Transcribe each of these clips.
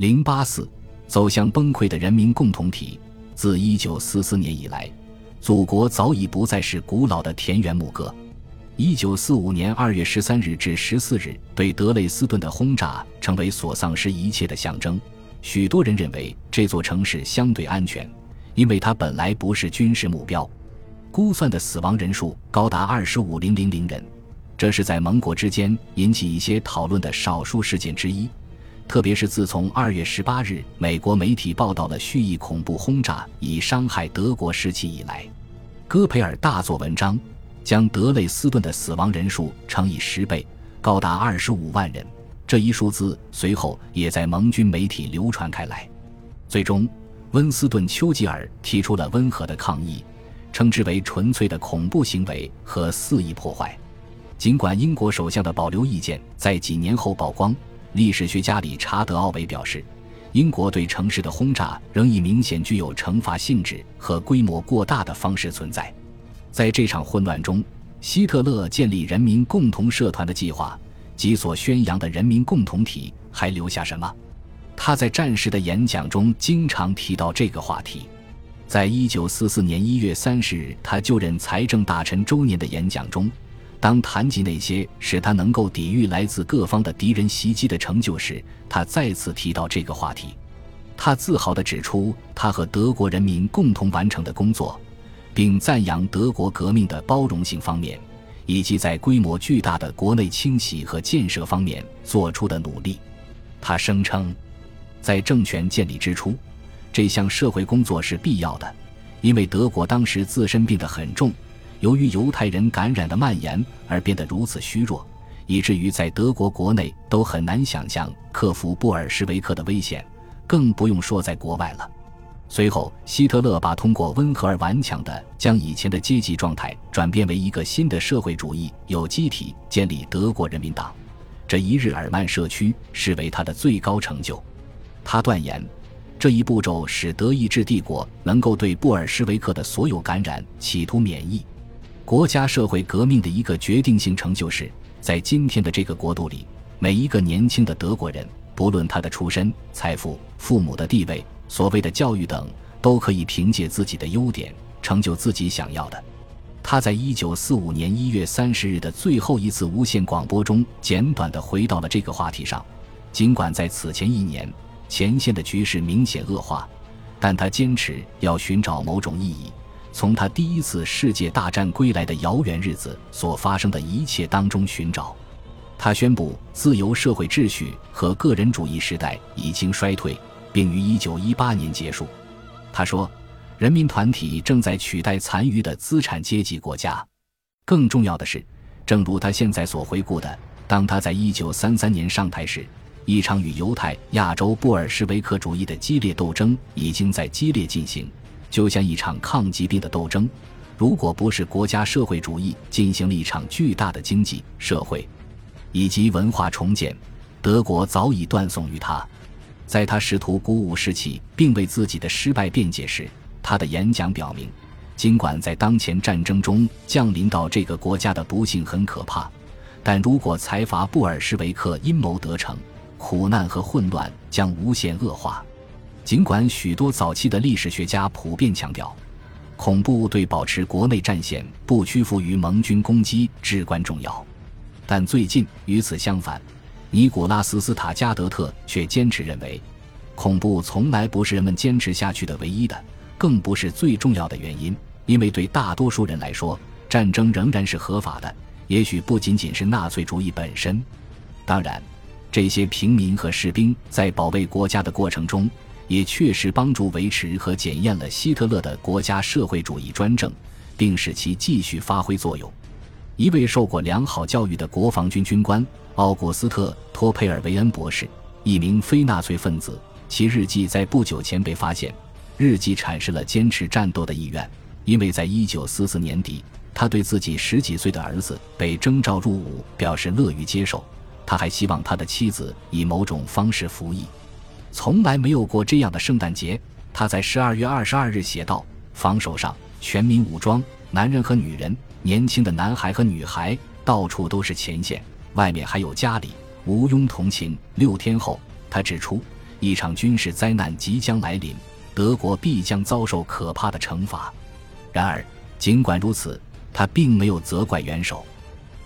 零八四，走向崩溃的人民共同体。自一九四四年以来，祖国早已不再是古老的田园牧歌。一九四五年二月十三日至十四日对德累斯顿的轰炸，成为所丧失一切的象征。许多人认为这座城市相对安全，因为它本来不是军事目标。估算的死亡人数高达二十五零零零人，这是在盟国之间引起一些讨论的少数事件之一。特别是自从二月十八日美国媒体报道了蓄意恐怖轰炸以伤害德国士气以来，戈培尔大做文章，将德累斯顿的死亡人数乘以十倍，高达二十五万人。这一数字随后也在盟军媒体流传开来。最终，温斯顿·丘吉尔提出了温和的抗议，称之为纯粹的恐怖行为和肆意破坏。尽管英国首相的保留意见在几年后曝光。历史学家理查德·奥维表示，英国对城市的轰炸仍以明显具有惩罚性质和规模过大的方式存在。在这场混乱中，希特勒建立人民共同社团的计划及所宣扬的人民共同体还留下什么？他在战时的演讲中经常提到这个话题。在一九四四年一月三十日他就任财政大臣周年的演讲中。当谈及那些使他能够抵御来自各方的敌人袭击的成就时，他再次提到这个话题。他自豪地指出他和德国人民共同完成的工作，并赞扬德国革命的包容性方面，以及在规模巨大的国内清洗和建设方面做出的努力。他声称，在政权建立之初，这项社会工作是必要的，因为德国当时自身病得很重。由于犹太人感染的蔓延而变得如此虚弱，以至于在德国国内都很难想象克服布尔什维克的危险，更不用说在国外了。随后，希特勒把通过温和而顽强的将以前的阶级状态转变为一个新的社会主义有机体，建立德国人民党，这一日耳曼社区视为他的最高成就。他断言，这一步骤使德意志帝国能够对布尔什维克的所有感染企图免疫。国家社会革命的一个决定性成就，是在今天的这个国度里，每一个年轻的德国人，不论他的出身、财富、父母的地位、所谓的教育等，都可以凭借自己的优点成就自己想要的。他在一九四五年一月三十日的最后一次无线广播中，简短地回到了这个话题上。尽管在此前一年，前线的局势明显恶化，但他坚持要寻找某种意义。从他第一次世界大战归来的遥远日子所发生的一切当中寻找，他宣布自由社会秩序和个人主义时代已经衰退，并于1918年结束。他说，人民团体正在取代残余的资产阶级国家。更重要的是，正如他现在所回顾的，当他在1933年上台时，一场与犹太亚洲布尔什维克主义的激烈斗争已经在激烈进行。就像一场抗疾病的斗争，如果不是国家社会主义进行了一场巨大的经济社会以及文化重建，德国早已断送于他。在他试图鼓舞士气并为自己的失败辩解时，他的演讲表明，尽管在当前战争中降临到这个国家的不幸很可怕，但如果财阀布尔什维克阴谋得逞，苦难和混乱将无限恶化。尽管许多早期的历史学家普遍强调，恐怖对保持国内战线不屈服于盟军攻击至关重要，但最近与此相反，尼古拉斯·斯塔加德特却坚持认为，恐怖从来不是人们坚持下去的唯一的，更不是最重要的原因，因为对大多数人来说，战争仍然是合法的。也许不仅仅是纳粹主义本身，当然，这些平民和士兵在保卫国家的过程中。也确实帮助维持和检验了希特勒的国家社会主义专政，并使其继续发挥作用。一位受过良好教育的国防军军官奥古斯特·托佩尔维恩博士，一名非纳粹分子，其日记在不久前被发现。日记阐释了坚持战斗的意愿，因为在一九四四年底，他对自己十几岁的儿子被征召入伍表示乐于接受。他还希望他的妻子以某种方式服役。从来没有过这样的圣诞节，他在十二月二十二日写道：“防守上，全民武装，男人和女人，年轻的男孩和女孩，到处都是前线，外面还有家里，毋庸同情。”六天后，他指出，一场军事灾难即将来临，德国必将遭受可怕的惩罚。然而，尽管如此，他并没有责怪元首，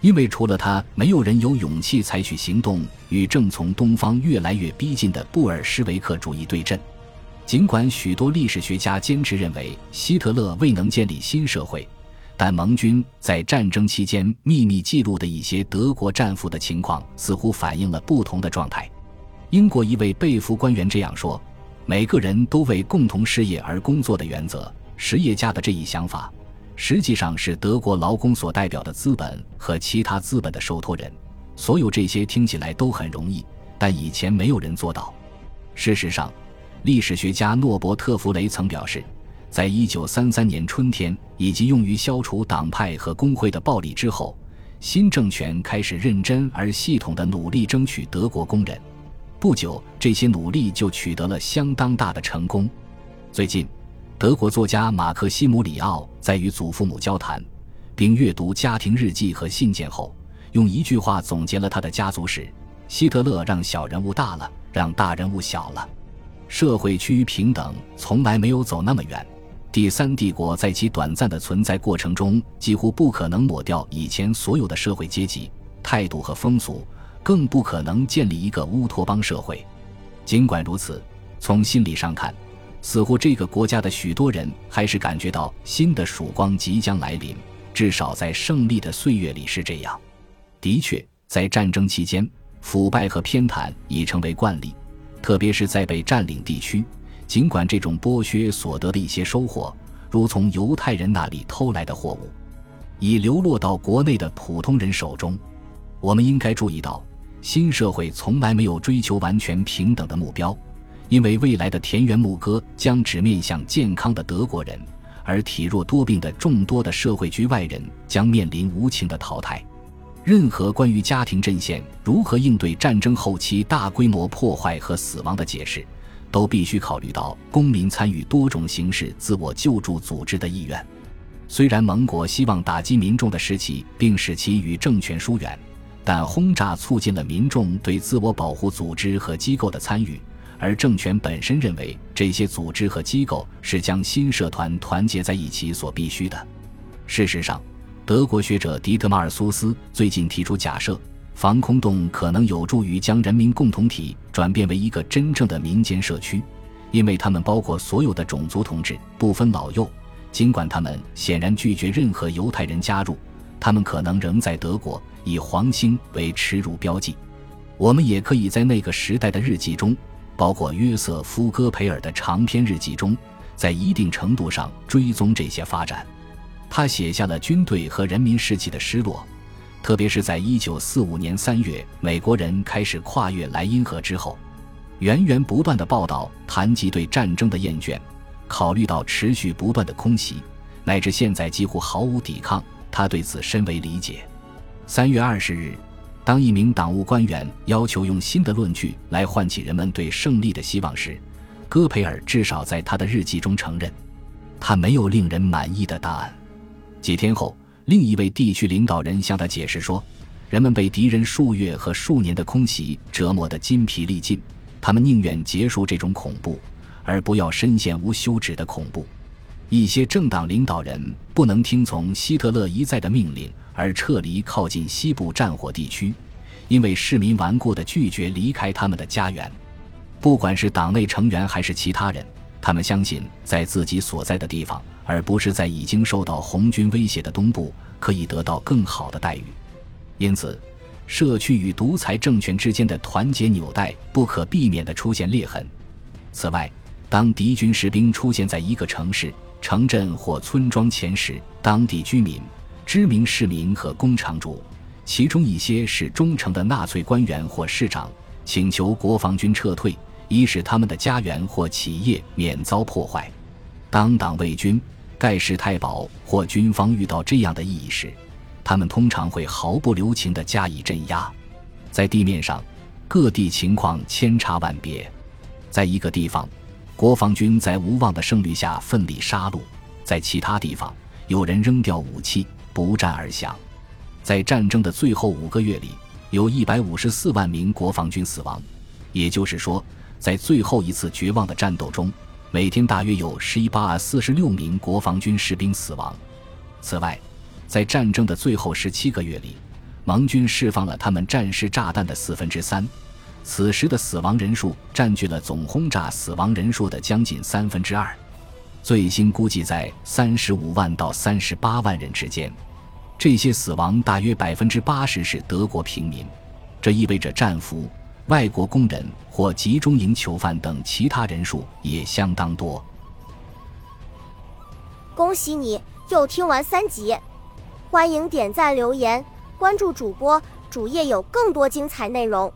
因为除了他，没有人有勇气采取行动与正从东方越来越逼近的布尔什维克主义对阵。尽管许多历史学家坚持认为希特勒未能建立新社会，但盟军在战争期间秘密记录的一些德国战俘的情况似乎反映了不同的状态。英国一位被俘官员这样说：“每个人都为共同事业而工作的原则，实业家的这一想法，实际上是德国劳工所代表的资本和其他资本的受托人。所有这些听起来都很容易，但以前没有人做到。事实上。”历史学家诺伯特·弗雷曾表示，在一九三三年春天以及用于消除党派和工会的暴力之后，新政权开始认真而系统的努力争取德国工人。不久，这些努力就取得了相当大的成功。最近，德国作家马克西姆里奥在与祖父母交谈，并阅读家庭日记和信件后，用一句话总结了他的家族史：希特勒让小人物大了，让大人物小了。社会趋于平等，从来没有走那么远。第三帝国在其短暂的存在过程中，几乎不可能抹掉以前所有的社会阶级、态度和风俗，更不可能建立一个乌托邦社会。尽管如此，从心理上看，似乎这个国家的许多人还是感觉到新的曙光即将来临。至少在胜利的岁月里是这样。的确，在战争期间，腐败和偏袒已成为惯例。特别是在被占领地区，尽管这种剥削所得的一些收获，如从犹太人那里偷来的货物，已流落到国内的普通人手中，我们应该注意到，新社会从来没有追求完全平等的目标，因为未来的田园牧歌将只面向健康的德国人，而体弱多病的众多的社会局外人将面临无情的淘汰。任何关于家庭阵线如何应对战争后期大规模破坏和死亡的解释，都必须考虑到公民参与多种形式自我救助组织的意愿。虽然盟国希望打击民众的士气并使其与政权疏远，但轰炸促进了民众对自我保护组织和机构的参与，而政权本身认为这些组织和机构是将新社团团结在一起所必须的。事实上。德国学者迪特马尔苏斯最近提出假设，防空洞可能有助于将人民共同体转变为一个真正的民间社区，因为他们包括所有的种族同志，不分老幼。尽管他们显然拒绝任何犹太人加入，他们可能仍在德国以黄星为耻辱标记。我们也可以在那个时代的日记中，包括约瑟夫·戈培尔的长篇日记中，在一定程度上追踪这些发展。他写下了军队和人民士气的失落，特别是在一九四五年三月，美国人开始跨越莱茵河之后，源源不断的报道谈及对战争的厌倦，考虑到持续不断的空袭，乃至现在几乎毫无抵抗，他对此深为理解。三月二十日，当一名党务官员要求用新的论据来唤起人们对胜利的希望时，戈培尔至少在他的日记中承认，他没有令人满意的答案。几天后，另一位地区领导人向他解释说：“人们被敌人数月和数年的空袭折磨得筋疲力尽，他们宁愿结束这种恐怖，而不要深陷无休止的恐怖。”一些政党领导人不能听从希特勒一再的命令而撤离靠近西部战火地区，因为市民顽固地拒绝离开他们的家园。不管是党内成员还是其他人，他们相信在自己所在的地方。而不是在已经受到红军威胁的东部可以得到更好的待遇，因此，社区与独裁政权之间的团结纽带不可避免地出现裂痕。此外，当敌军士兵出现在一个城市、城镇或村庄前时，当地居民、知名市民和工厂主，其中一些是忠诚的纳粹官员或市长，请求国防军撤退，以使他们的家园或企业免遭破坏。当党卫军。盖世太保或军方遇到这样的异议时，他们通常会毫不留情地加以镇压。在地面上，各地情况千差万别。在一个地方，国防军在无望的胜利下奋力杀戮；在其他地方，有人扔掉武器，不战而降。在战争的最后五个月里，有一百五十四万名国防军死亡，也就是说，在最后一次绝望的战斗中，每天大约有十一八四十六名国防军士兵死亡。此外，在战争的最后十七个月里，盟军释放了他们战时炸弹的四分之三，此时的死亡人数占据了总轰炸死亡人数的将近三分之二，最新估计在三十五万到三十八万人之间。这些死亡大约百分之八十是德国平民，这意味着战俘、外国工人或集中营囚犯等其他人数也相当多。恭喜你又听完三集，欢迎点赞、留言、关注主播，主页有更多精彩内容。